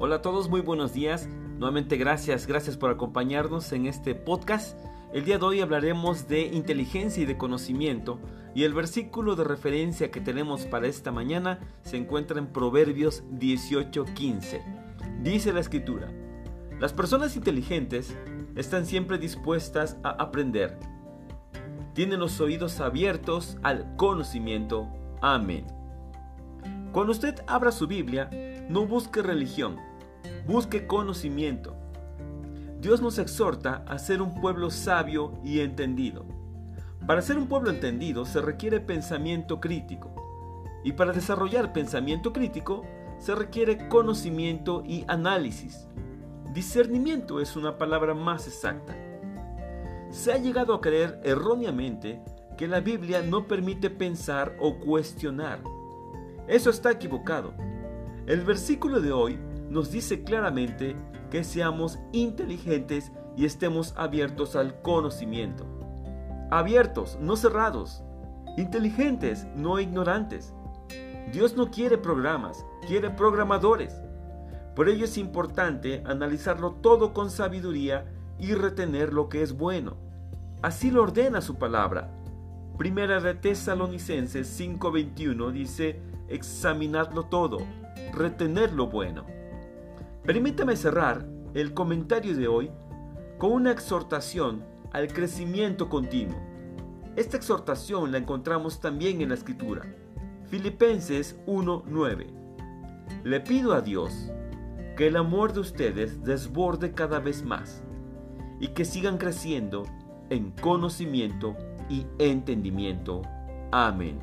Hola a todos, muy buenos días. Nuevamente gracias, gracias por acompañarnos en este podcast. El día de hoy hablaremos de inteligencia y de conocimiento y el versículo de referencia que tenemos para esta mañana se encuentra en Proverbios 18:15. Dice la escritura, las personas inteligentes están siempre dispuestas a aprender. Tienen los oídos abiertos al conocimiento. Amén. Cuando usted abra su Biblia, no busque religión, busque conocimiento. Dios nos exhorta a ser un pueblo sabio y entendido. Para ser un pueblo entendido se requiere pensamiento crítico. Y para desarrollar pensamiento crítico se requiere conocimiento y análisis. Discernimiento es una palabra más exacta. Se ha llegado a creer erróneamente que la Biblia no permite pensar o cuestionar. Eso está equivocado. El versículo de hoy nos dice claramente que seamos inteligentes y estemos abiertos al conocimiento. Abiertos, no cerrados. Inteligentes, no ignorantes. Dios no quiere programas, quiere programadores. Por ello es importante analizarlo todo con sabiduría y retener lo que es bueno. Así lo ordena su palabra. Primera de Tesalonicenses 5:21 dice, examinadlo todo, retener lo bueno. Permítame cerrar el comentario de hoy con una exhortación al crecimiento continuo. Esta exhortación la encontramos también en la escritura. Filipenses 1:9. Le pido a Dios que el amor de ustedes desborde cada vez más y que sigan creciendo en conocimiento y entendimiento. Amén.